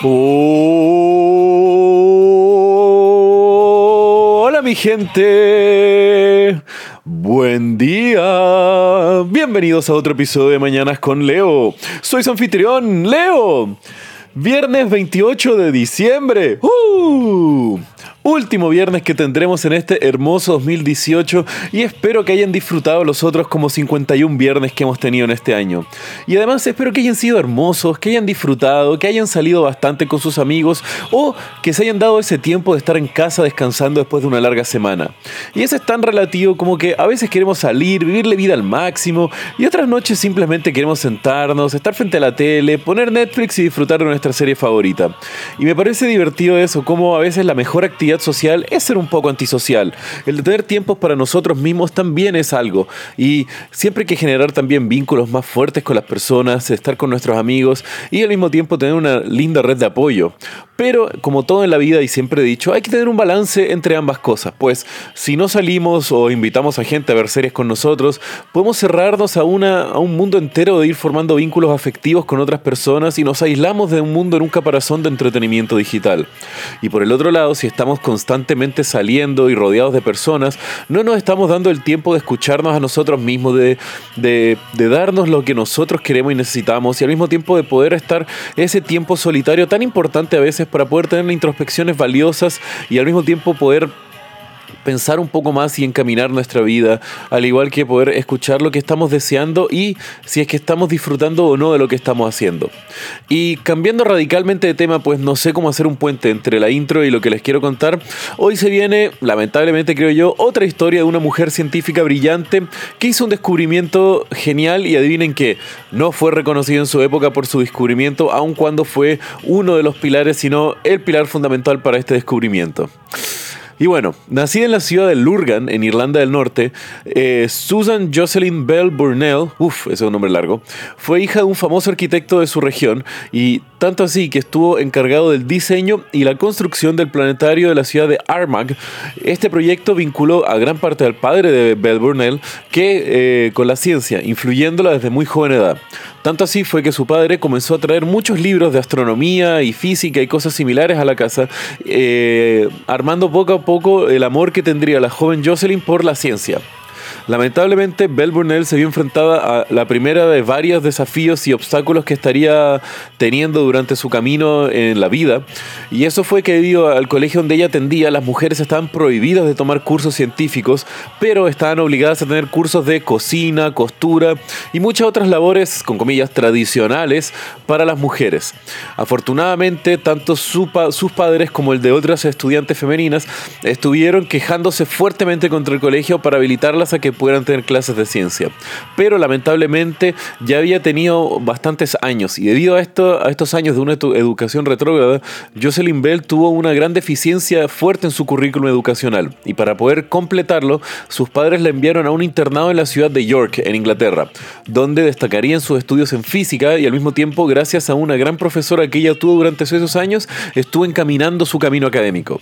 Hola mi gente, buen día, bienvenidos a otro episodio de Mañanas con Leo. Soy su anfitrión, Leo. Viernes 28 de diciembre. ¡Uh! Último viernes que tendremos en este hermoso 2018 y espero que hayan disfrutado los otros como 51 viernes que hemos tenido en este año. Y además espero que hayan sido hermosos, que hayan disfrutado, que hayan salido bastante con sus amigos o que se hayan dado ese tiempo de estar en casa descansando después de una larga semana. Y eso es tan relativo como que a veces queremos salir, vivirle vida al máximo y otras noches simplemente queremos sentarnos, estar frente a la tele, poner Netflix y disfrutar de nuestra serie favorita. Y me parece divertido eso, como a veces la mejor actividad social es ser un poco antisocial. El de tener tiempos para nosotros mismos también es algo. Y siempre hay que generar también vínculos más fuertes con las personas, estar con nuestros amigos y al mismo tiempo tener una linda red de apoyo. Pero como todo en la vida y siempre he dicho, hay que tener un balance entre ambas cosas. Pues si no salimos o invitamos a gente a ver series con nosotros, podemos cerrarnos a, una, a un mundo entero de ir formando vínculos afectivos con otras personas y nos aislamos de un mundo en un caparazón de entretenimiento digital. Y por el otro lado, si estamos constantemente saliendo y rodeados de personas, no nos estamos dando el tiempo de escucharnos a nosotros mismos, de, de, darnos lo que nosotros queremos y necesitamos y al mismo tiempo de poder estar ese tiempo solitario tan importante a veces para poder tener introspecciones valiosas y al mismo tiempo poder pensar un poco más y encaminar nuestra vida, al igual que poder escuchar lo que estamos deseando y si es que estamos disfrutando o no de lo que estamos haciendo. Y cambiando radicalmente de tema, pues no sé cómo hacer un puente entre la intro y lo que les quiero contar. Hoy se viene, lamentablemente creo yo, otra historia de una mujer científica brillante que hizo un descubrimiento genial y adivinen que no fue reconocido en su época por su descubrimiento, aun cuando fue uno de los pilares, sino el pilar fundamental para este descubrimiento. Y bueno, nacida en la ciudad de Lurgan, en Irlanda del Norte, eh, Susan Jocelyn Bell Burnell, uff, ese es un nombre largo, fue hija de un famoso arquitecto de su región y tanto así que estuvo encargado del diseño y la construcción del planetario de la ciudad de Armagh. Este proyecto vinculó a gran parte al padre de Bell Burnell que, eh, con la ciencia, influyéndola desde muy joven edad. Tanto así fue que su padre comenzó a traer muchos libros de astronomía y física y cosas similares a la casa, eh, armando poco a poco el amor que tendría la joven Jocelyn por la ciencia. Lamentablemente, Belle Burnell se vio enfrentada a la primera de varios desafíos y obstáculos que estaría teniendo durante su camino en la vida. Y eso fue que debido al colegio donde ella atendía, las mujeres estaban prohibidas de tomar cursos científicos, pero estaban obligadas a tener cursos de cocina, costura y muchas otras labores, con comillas, tradicionales para las mujeres. Afortunadamente, tanto sus padres como el de otras estudiantes femeninas estuvieron quejándose fuertemente contra el colegio para habilitarlas a que pudieran tener clases de ciencia. Pero lamentablemente ya había tenido bastantes años y debido a, esto, a estos años de una educación retrógrada, Jocelyn Bell tuvo una gran deficiencia fuerte en su currículum educacional y para poder completarlo, sus padres la enviaron a un internado en la ciudad de York, en Inglaterra, donde destacarían sus estudios en física y al mismo tiempo, gracias a una gran profesora que ella tuvo durante esos años, estuvo encaminando su camino académico.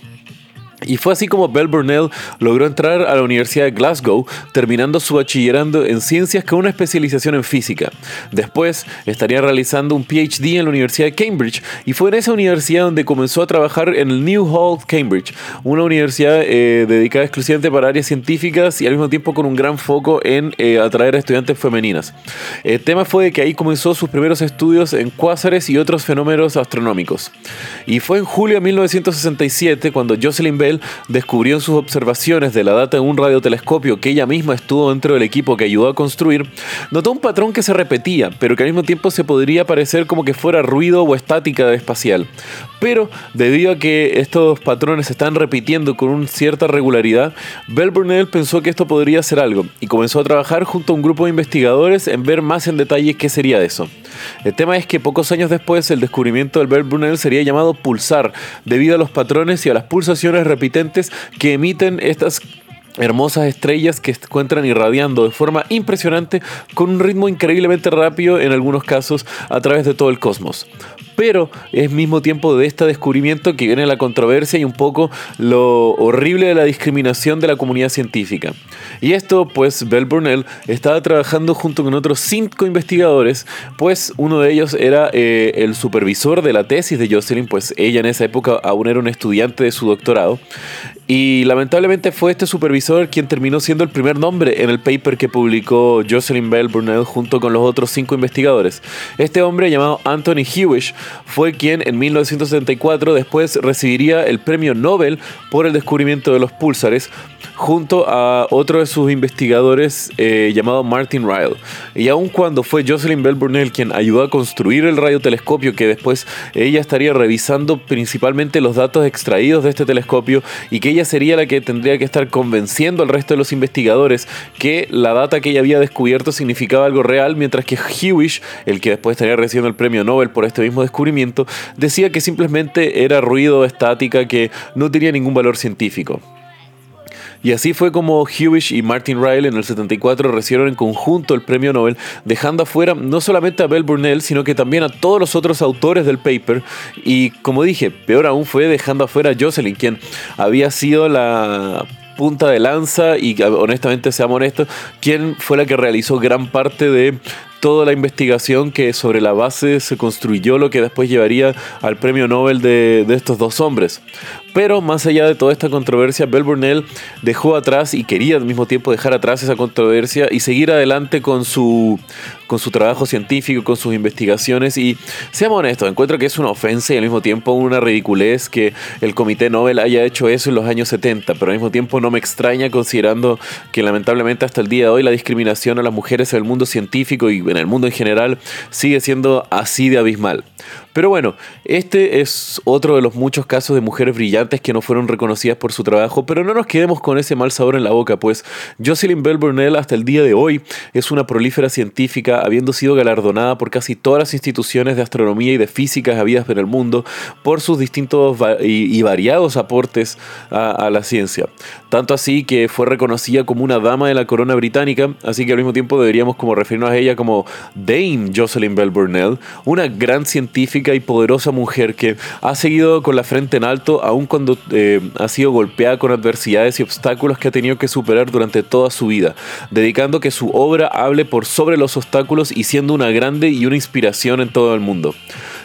Y fue así como Bell Burnell logró entrar a la Universidad de Glasgow, terminando su bachillerando en ciencias con una especialización en física. Después estaría realizando un PhD en la Universidad de Cambridge y fue en esa universidad donde comenzó a trabajar en el New Hall Cambridge, una universidad eh, dedicada exclusivamente para áreas científicas y al mismo tiempo con un gran foco en eh, atraer a estudiantes femeninas. El tema fue que ahí comenzó sus primeros estudios en cuásares y otros fenómenos astronómicos. Y fue en julio de 1967 cuando Jocelyn Bell descubrió en sus observaciones de la data en un radiotelescopio que ella misma estuvo dentro del equipo que ayudó a construir, notó un patrón que se repetía, pero que al mismo tiempo se podría parecer como que fuera ruido o estática espacial. Pero debido a que estos patrones se están repitiendo con una cierta regularidad, Bell Burnell pensó que esto podría ser algo y comenzó a trabajar junto a un grupo de investigadores en ver más en detalle qué sería eso. El tema es que pocos años después el descubrimiento del Bell Burnell sería llamado pulsar debido a los patrones y a las pulsaciones repitentes que emiten estas hermosas estrellas que se encuentran irradiando de forma impresionante con un ritmo increíblemente rápido en algunos casos a través de todo el cosmos. Pero es mismo tiempo de este descubrimiento que viene la controversia y un poco lo horrible de la discriminación de la comunidad científica. Y esto, pues, Bell Burnell estaba trabajando junto con otros cinco investigadores, pues uno de ellos era eh, el supervisor de la tesis de Jocelyn, pues ella en esa época aún era un estudiante de su doctorado. Y lamentablemente fue este supervisor quien terminó siendo el primer nombre en el paper que publicó Jocelyn Bell Burnell junto con los otros cinco investigadores. Este hombre llamado Anthony Hewish fue quien en 1974 después recibiría el premio Nobel por el descubrimiento de los púlsares junto a otro de sus investigadores eh, llamado Martin Ryle. Y aun cuando fue Jocelyn Bell Burnell quien ayudó a construir el radiotelescopio, que después ella estaría revisando principalmente los datos extraídos de este telescopio y que ella sería la que tendría que estar convenciendo al resto de los investigadores que la data que ella había descubierto significaba algo real, mientras que Hewish, el que después estaría recibiendo el premio Nobel por este mismo descubrimiento, decía que simplemente era ruido, estática, que no tenía ningún valor científico. Y así fue como Hewish y Martin Ryle en el 74 recibieron en conjunto el premio Nobel, dejando afuera no solamente a Bell Burnell, sino que también a todos los otros autores del paper. Y como dije, peor aún fue dejando afuera a Jocelyn, quien había sido la punta de lanza y honestamente seamos honestos, quien fue la que realizó gran parte de toda la investigación que sobre la base se construyó lo que después llevaría al premio Nobel de, de estos dos hombres. Pero más allá de toda esta controversia, Bell Burnell dejó atrás y quería al mismo tiempo dejar atrás esa controversia y seguir adelante con su, con su trabajo científico, con sus investigaciones. Y seamos honestos, encuentro que es una ofensa y al mismo tiempo una ridiculez que el Comité Nobel haya hecho eso en los años 70, pero al mismo tiempo no me extraña considerando que lamentablemente hasta el día de hoy la discriminación a las mujeres en el mundo científico y en el mundo en general sigue siendo así de abismal. Pero bueno, este es otro de los muchos casos de mujeres brillantes que no fueron reconocidas por su trabajo, pero no nos quedemos con ese mal sabor en la boca, pues Jocelyn Bell Burnell hasta el día de hoy es una prolífera científica, habiendo sido galardonada por casi todas las instituciones de astronomía y de física habidas en el mundo por sus distintos y variados aportes a, la ciencia. Tanto así que fue reconocida como una dama de la corona británica, así que al mismo tiempo deberíamos como referirnos a ella como Dame Jocelyn Bell Burnell, una gran científica y poderosa mujer que ha seguido con la frente en alto aun cuando eh, ha sido golpeada con adversidades y obstáculos que ha tenido que superar durante toda su vida, dedicando que su obra hable por sobre los obstáculos y siendo una grande y una inspiración en todo el mundo.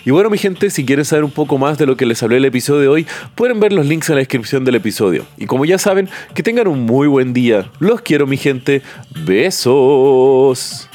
Y bueno, mi gente, si quieren saber un poco más de lo que les hablé el episodio de hoy, pueden ver los links en la descripción del episodio. Y como ya saben, que tengan un muy buen día. Los quiero, mi gente. Besos.